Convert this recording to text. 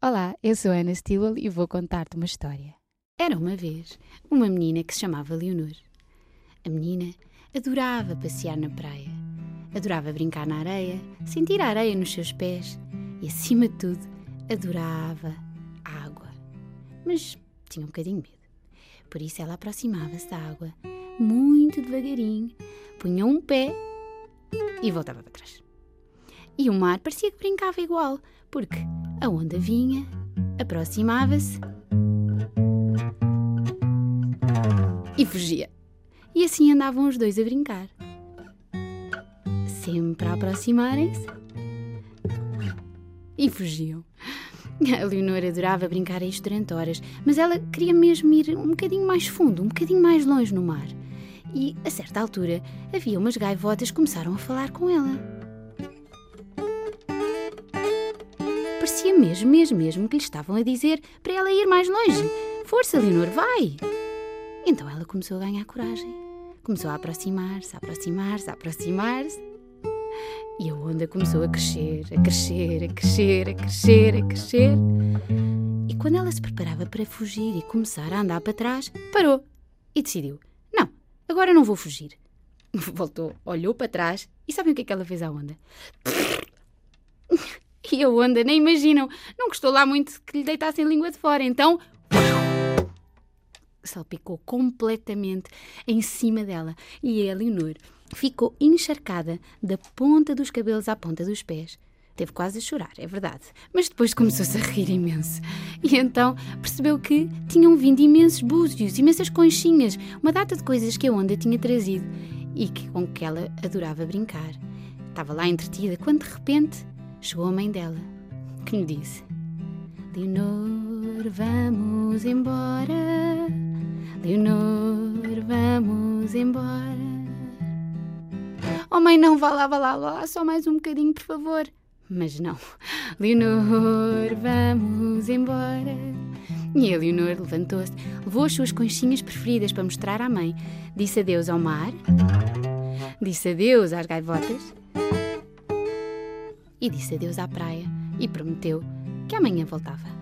Olá, eu sou Ana Stilwell e vou contar-te uma história. Era uma vez uma menina que se chamava Leonor. A menina adorava passear na praia, adorava brincar na areia, sentir a areia nos seus pés e, acima de tudo, adorava a água. Mas tinha um bocadinho medo. Por isso ela aproximava-se da água muito devagarinho, punha um pé e voltava para trás. E o mar parecia que brincava igual, porque a onda vinha, aproximava-se e fugia. E assim andavam os dois a brincar. Sempre a aproximarem-se e fugiam. A Leonor adorava brincar a isto durante horas, mas ela queria mesmo ir um bocadinho mais fundo, um bocadinho mais longe no mar. E, a certa altura, havia umas gaivotas que começaram a falar com ela. Parecia mesmo, mesmo, mesmo que lhe estavam a dizer para ela ir mais longe. Força, Leonor, vai! Então ela começou a ganhar coragem. Começou a aproximar-se, a aproximar-se, a aproximar-se. E a onda começou a crescer, a crescer, a crescer, a crescer, a crescer. E quando ela se preparava para fugir e começar a andar para trás, parou e decidiu: Não, agora não vou fugir. Voltou, olhou para trás e sabem o que é que ela fez à onda? E a onda, nem imaginam, não gostou lá muito que lhe deitassem língua de fora, então. Salpicou completamente em cima dela e a Leonor ficou encharcada da ponta dos cabelos à ponta dos pés. Teve quase a chorar, é verdade, mas depois começou-se a rir imenso. E então percebeu que tinham vindo imensos búzios, imensas conchinhas, uma data de coisas que a onda tinha trazido e que, com que ela adorava brincar. Estava lá entretida quando de repente chegou a mãe dela, que lhe disse: Leonor, vamos embora. Leonor, vamos embora. Oh mãe, não, vá lá, vá lá, vá lá, só mais um bocadinho, por favor. Mas não. Leonor, vamos embora. E a Leonor levantou-se, levou as suas conchinhas preferidas para mostrar à mãe. Disse adeus ao mar, disse adeus às gaivotas e disse adeus à praia e prometeu que amanhã voltava.